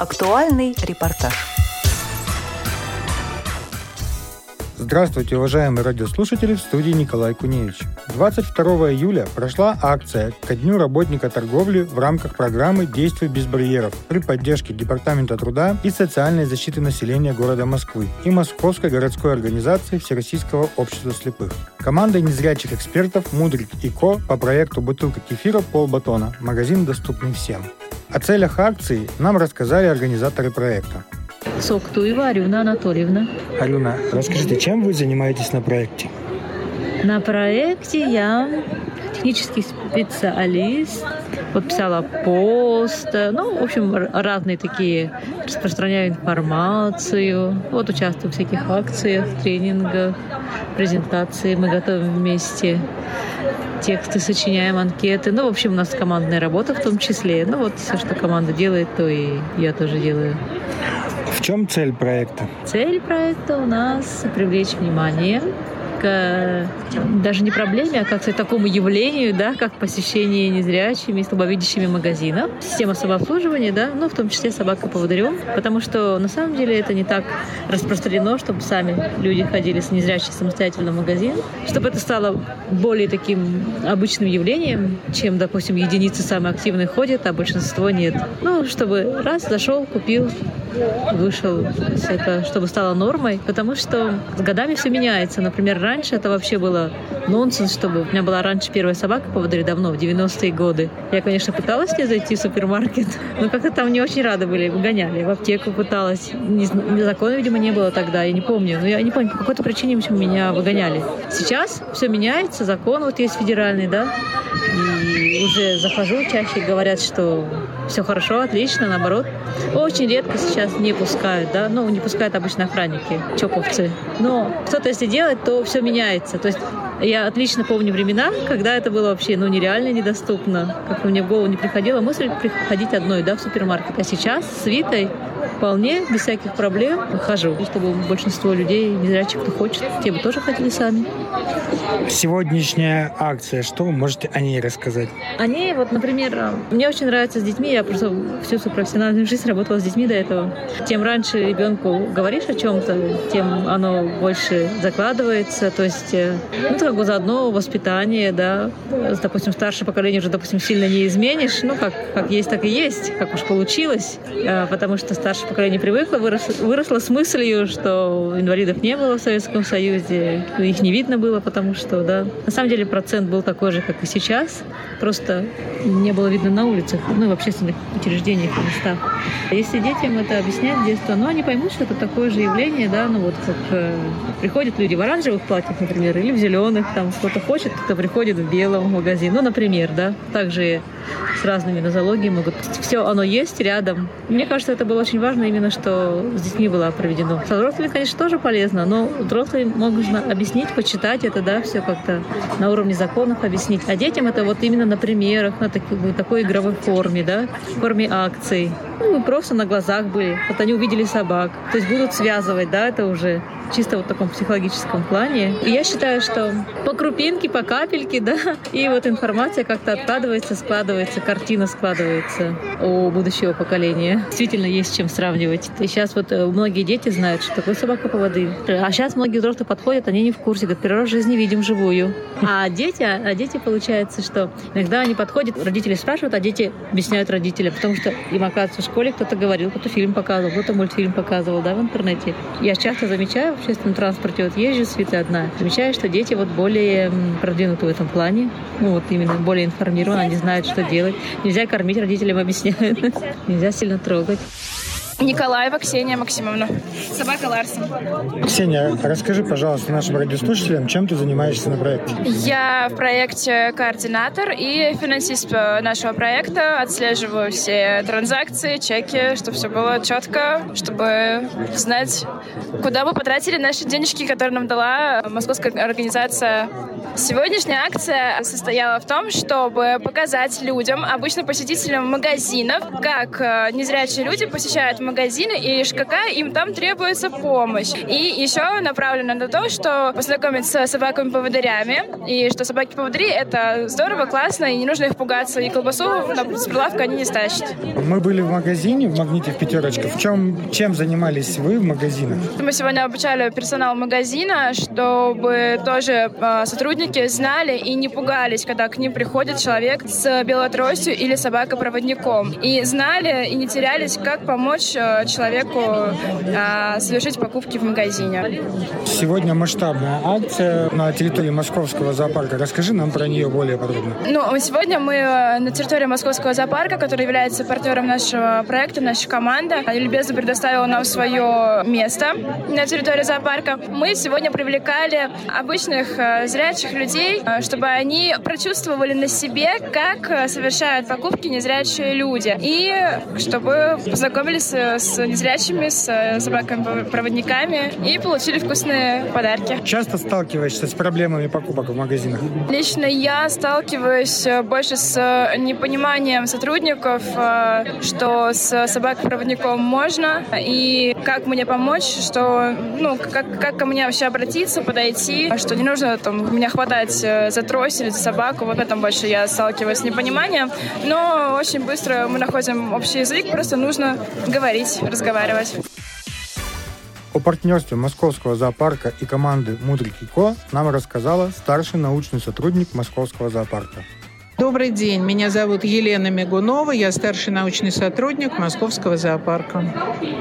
Актуальный репортаж. Здравствуйте, уважаемые радиослушатели, в студии Николай Куневич. 22 июля прошла акция ко Дню работника торговли в рамках программы «Действуй без барьеров» при поддержке Департамента труда и социальной защиты населения города Москвы и Московской городской организации Всероссийского общества слепых. Команда незрячих экспертов «Мудрик и Ко» по проекту «Бутылка кефира полбатона» магазин доступный всем. О целях акции нам рассказали организаторы проекта. Соктуева Арюна Анатольевна. Алена, расскажите, чем вы занимаетесь на проекте? На проекте я технический специалист, подписала пост, ну, в общем, разные такие, распространяю информацию, вот участвую в всяких акциях, тренингах, презентации, мы готовим вместе тексты, сочиняем анкеты. Ну, в общем, у нас командная работа в том числе. Ну, вот все, что команда делает, то и я тоже делаю. В чем цель проекта? Цель проекта у нас привлечь внимание к даже не проблеме, а как к такому явлению, да, как посещение незрячими и слабовидящими магазинов. Система самообслуживания, да, ну, в том числе собака поводырем, потому что на самом деле это не так распространено, чтобы сами люди ходили с незрячей самостоятельно в магазин, чтобы это стало более таким обычным явлением, чем, допустим, единицы самые активные ходят, а большинство нет. Ну, чтобы раз зашел, купил, вышел, это, чтобы стало нормой, потому что с годами все меняется. Например, раньше это вообще было нонсенс, чтобы... У меня была раньше первая собака по поводырь давно, в 90-е годы. Я, конечно, пыталась не зайти в супермаркет, но как-то там не очень рады были, гоняли. В аптеку пыталась. Не, закона, видимо, не было тогда, я не помню. Но я не помню, по какой-то причине, почему меня выгоняли. Сейчас все меняется, закон вот есть федеральный, да, и уже захожу, чаще говорят, что все хорошо, отлично, наоборот. Очень редко сейчас не пускают, да, ну, не пускают обычно охранники, чоповцы. Но кто-то если делает, то все меняется. То есть я отлично помню времена, когда это было вообще, ну, нереально недоступно. Как мне в голову не приходила мысль приходить одной, да, в супермаркет. А сейчас с Витой вполне, без всяких проблем хожу. Чтобы большинство людей, незрячих, кто хочет, те бы тоже ходили сами. Сегодняшняя акция, что вы можете о ней рассказать? О ней, вот, например, мне очень нравится с детьми, я просто всю свою профессиональную жизнь работала с детьми до этого. Тем раньше ребенку говоришь о чем-то, тем оно больше закладывается, то есть, э, ну, как бы заодно воспитание, да, допустим, старшее поколение уже, допустим, сильно не изменишь, ну, как, как есть, так и есть, как уж получилось, а, потому что старшее поколение привыкло, выросло, выросло с мыслью, что инвалидов не было в Советском Союзе, их не видно было, потому что, да, на самом деле процент был такой же, как и сейчас, просто не было видно на улицах, ну и в общественных учреждениях и местах. Если детям это объяснять с детства, ну они поймут, что это такое же явление, да, ну вот как э, приходят люди в оранжевых платьях, например, или в зеленых, там кто-то хочет, кто приходит в белом магазин, ну, например, да, также с разными нозологиями могут. Все оно есть рядом. Мне кажется, это было очень важно именно, что с детьми было проведено. Со взрослыми, конечно, тоже полезно, но взрослым можно объяснить, почитать это, да, все как-то на уровне законов объяснить. А детям это вот именно на примерах, на такой, такой игровой форме, да, в форме акций. Ну, мы просто на глазах были. Вот они увидели собак. То есть будут связывать, да, это уже чисто вот в таком психологическом плане. И я считаю, что по крупинке, по капельке, да, и вот информация как-то откладывается, складывается, картина складывается у будущего поколения. Действительно есть чем сравнивать. И сейчас вот э, многие дети знают, что такое собака по воды. А сейчас многие взрослые подходят, они не в курсе, говорят, в жизни видим живую. А дети, а дети, получается, что иногда они подходят, родители спрашивают, а дети объясняют родителям, потому что им, оказывается, школе кто-то говорил, кто-то фильм показывал, кто-то мультфильм показывал, да, в интернете. Я часто замечаю в общественном транспорте, вот езжу с одна, замечаю, что дети вот более продвинуты в этом плане, ну вот именно более информированы, они знают, что делать. Нельзя кормить, родителям объясняют. Нельзя сильно трогать. Николаева Ксения Максимовна. Собака Ларсон. Ксения, расскажи, пожалуйста, нашим радиослушателям, чем ты занимаешься на проекте? Я в проекте координатор и финансист нашего проекта. Отслеживаю все транзакции, чеки, чтобы все было четко, чтобы знать, куда мы потратили наши денежки, которые нам дала московская организация. Сегодняшняя акция состояла в том, чтобы показать людям, обычно посетителям магазинов, как э, незрячие люди посещают магазины и какая им там требуется помощь. И еще направлено на то, что познакомиться с собаками-поводырями, и что собаки-поводыри — это здорово, классно, и не нужно их пугаться, и колбасу с прилавка они не стащат. Мы были в магазине, в «Магните» в «Пятерочка». В чем, чем занимались вы в магазинах? Мы сегодня обучали персонал магазина, чтобы тоже э, сотрудники знали и не пугались, когда к ним приходит человек с белой тростью или собакой-проводником. И знали и не терялись, как помочь э, человеку э, совершить покупки в магазине. Сегодня масштабная акция на территории Московского зоопарка. Расскажи нам про нее более подробно. Ну, сегодня мы э, на территории Московского зоопарка, который является партнером нашего проекта, наша команда, любезно предоставила нам свое место на территории зоопарка. Мы сегодня привлекали обычных э, зрячих людей, э, чтобы они прочувствовали на себе, как совершают покупки незрячие люди. И чтобы познакомились с незрячими, с собаками-проводниками и получили вкусные подарки. Часто сталкиваешься с проблемами покупок в магазинах? Лично я сталкиваюсь больше с непониманием сотрудников, э, что с собакой-проводником можно, и как мне помочь, что, ну, как, как ко мне вообще обратиться, подойти, что не нужно там меня хватать э, за трость или за собаку, вот в этом больше я сталкиваюсь с непониманием, но очень быстро мы находим общий язык, просто нужно говорить, разговаривать. О партнерстве Московского зоопарка и команды «Мудрик и Ко» нам рассказала старший научный сотрудник Московского зоопарка. Добрый день, меня зовут Елена Мигунова, я старший научный сотрудник Московского зоопарка.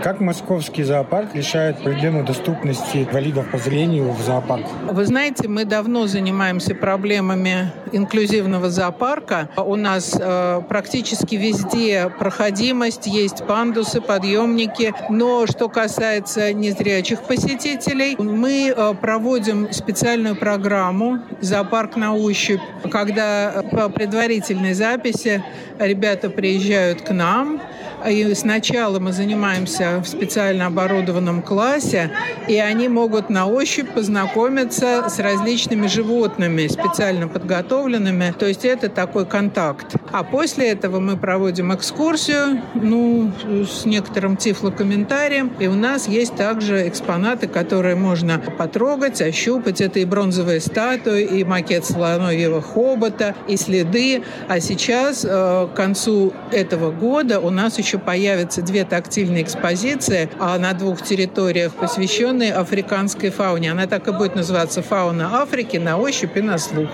Как Московский зоопарк решает проблему доступности инвалидов по зрению в зоопарк? Вы знаете, мы давно занимаемся проблемами инклюзивного зоопарка. У нас э, практически везде проходимость, есть пандусы, подъемники. Но что касается незрячих посетителей, мы э, проводим специальную программу «Зоопарк на ощупь», когда по предварительной записи ребята приезжают к нам, и сначала мы занимаемся в специально оборудованном классе, и они могут на ощупь познакомиться с различными животными, специально подготовленными. То есть это такой контакт. А после этого мы проводим экскурсию, ну, с некоторым тифлокомментарием. И у нас есть также экспонаты, которые можно потрогать, ощупать. Это и бронзовые статуи, и макет слоновьего хобота, и следы. А сейчас, э, к концу этого года, у нас еще еще появятся две тактильные экспозиции а на двух территориях, посвященные африканской фауне. Она так и будет называться «Фауна Африки» на ощупь и на слух.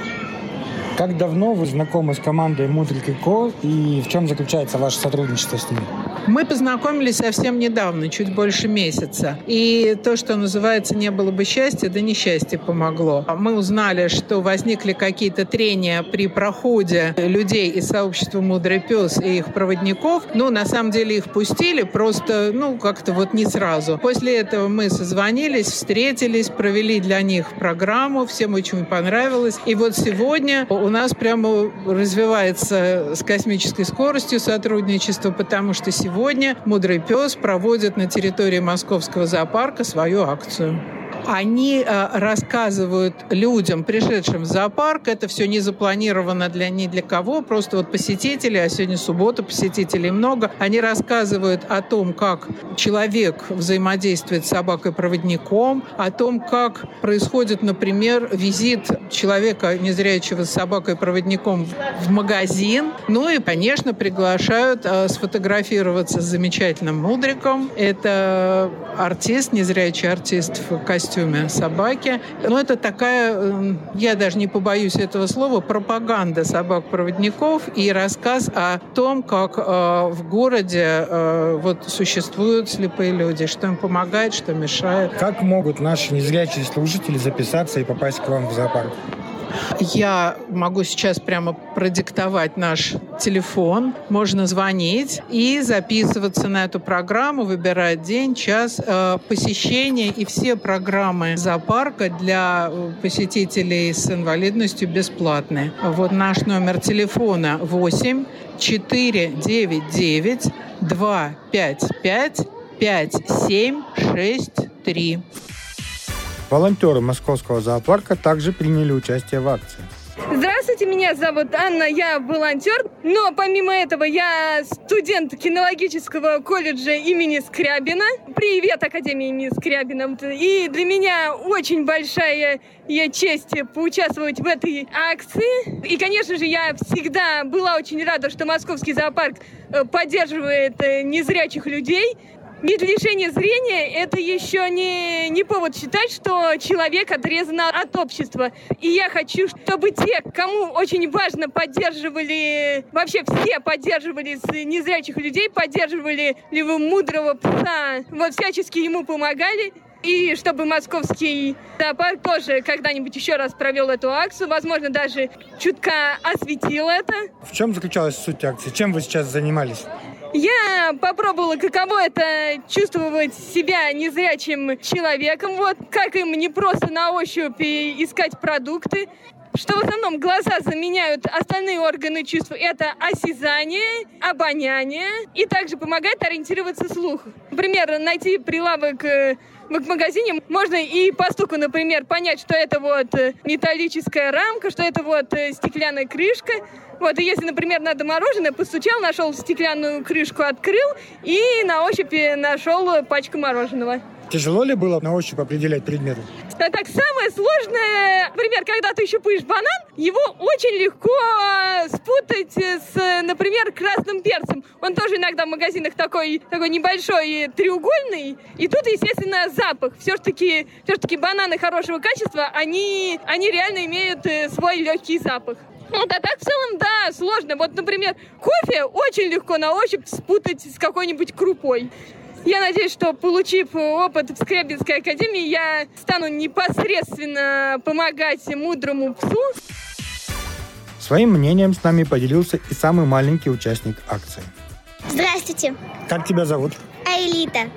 Как давно вы знакомы с командой Мудрик и Ко, и в чем заключается ваше сотрудничество с ними? Мы познакомились совсем недавно, чуть больше месяца. И то, что называется «не было бы счастья», да несчастье помогло. Мы узнали, что возникли какие-то трения при проходе людей из сообщества «Мудрый пес» и их проводников. Ну, на самом деле их пустили, просто, ну, как-то вот не сразу. После этого мы созвонились, встретились, провели для них программу, всем очень понравилось. И вот сегодня у нас прямо развивается с космической скоростью сотрудничество, потому что сегодня «Мудрый пес» проводит на территории Московского зоопарка свою акцию они э, рассказывают людям, пришедшим в зоопарк, это все не запланировано для ни для кого, просто вот посетители, а сегодня суббота, посетителей много, они рассказывают о том, как человек взаимодействует с собакой-проводником, о том, как происходит, например, визит человека, незрячего с собакой-проводником в магазин, ну и, конечно, приглашают э, сфотографироваться с замечательным мудриком. Это артист, незрячий артист в костюме костюме собаки. Но это такая, эм, я даже не побоюсь этого слова, пропаганда собак-проводников и рассказ о том, как э, в городе э, вот существуют слепые люди, что им помогает, что мешает. Как могут наши незрячие служители записаться и попасть к вам в зоопарк? Я могу сейчас прямо продиктовать наш телефон. Можно звонить и записываться на эту программу, выбирать день, час э, посещения и все программы зоопарка для э, посетителей с инвалидностью бесплатные. Вот наш номер телефона 8 499 255 5763. Волонтеры Московского зоопарка также приняли участие в акции. Здравствуйте! Меня зовут Анна, я волонтер, но помимо этого я студент кинологического колледжа имени Скрябина. Привет, Академия имени Скрябина. И для меня очень большая честь поучаствовать в этой акции. И, конечно же, я всегда была очень рада, что Московский зоопарк э, поддерживает э, незрячих людей. Вид лишения зрения – это еще не, не повод считать, что человек отрезан от общества. И я хочу, чтобы те, кому очень важно, поддерживали, вообще все поддерживали незрячих людей, поддерживали либо мудрого пса, вот всячески ему помогали. И чтобы московский зоопарк тоже когда-нибудь еще раз провел эту акцию, возможно, даже чутка осветил это. В чем заключалась суть акции? Чем вы сейчас занимались? Я попробовала, каково это чувствовать себя незрячим человеком. Вот как им не просто на ощупь искать продукты, что в основном глаза заменяют остальные органы чувств. Это осязание, обоняние и также помогает ориентироваться слух. Например, найти прилавок э, в магазине можно и по стуку, например, понять, что это вот э, металлическая рамка, что это вот э, стеклянная крышка, вот, и если, например, надо мороженое, постучал, нашел стеклянную крышку, открыл и на ощупь нашел пачку мороженого. Тяжело ли было на ощупь определять предметы? А так, самое сложное, например, когда ты щупаешь банан, его очень легко а, спутать с, например, красным перцем. Он тоже иногда в магазинах такой, такой небольшой треугольный. И тут, естественно, запах. Все-таки все таки бананы хорошего качества, они, они реально имеют э, свой легкий запах. Вот, а так в целом, да, сложно. Вот, например, кофе очень легко на ощупь спутать с какой-нибудь крупой. Я надеюсь, что, получив опыт в Скрябинской академии, я стану непосредственно помогать мудрому псу. Своим мнением с нами поделился и самый маленький участник акции. Здравствуйте. Как тебя зовут? Аэлита.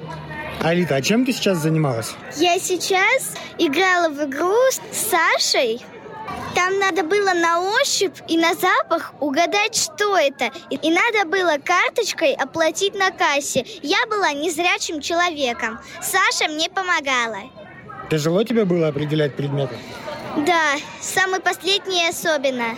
Аэлита, а чем ты сейчас занималась? Я сейчас играла в игру с Сашей. Там надо было на ощупь и на запах угадать, что это. И надо было карточкой оплатить на кассе. Я была незрячим человеком. Саша мне помогала. Тяжело тебе было определять предметы? Да, самый последний особенно.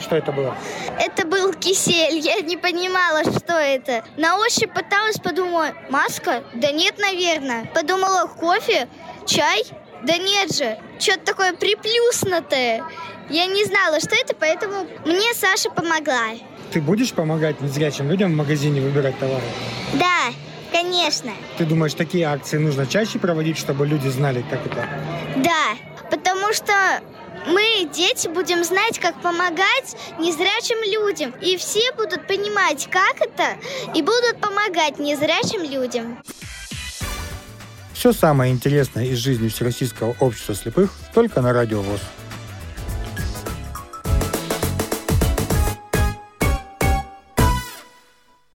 Что это было? Это был кисель. Я не понимала, что это. На ощупь пыталась, подумала, маска? Да нет, наверное. Подумала, кофе? Чай? Да нет же, что-то такое приплюснутое. Я не знала, что это, поэтому мне Саша помогла. Ты будешь помогать незрячим людям в магазине выбирать товары? Да, конечно. Ты думаешь, такие акции нужно чаще проводить, чтобы люди знали, как это? Да, потому что мы, дети, будем знать, как помогать незрячим людям. И все будут понимать, как это, и будут помогать незрячим людям. Все самое интересное из жизни Всероссийского общества слепых только на Радио ВОЗ.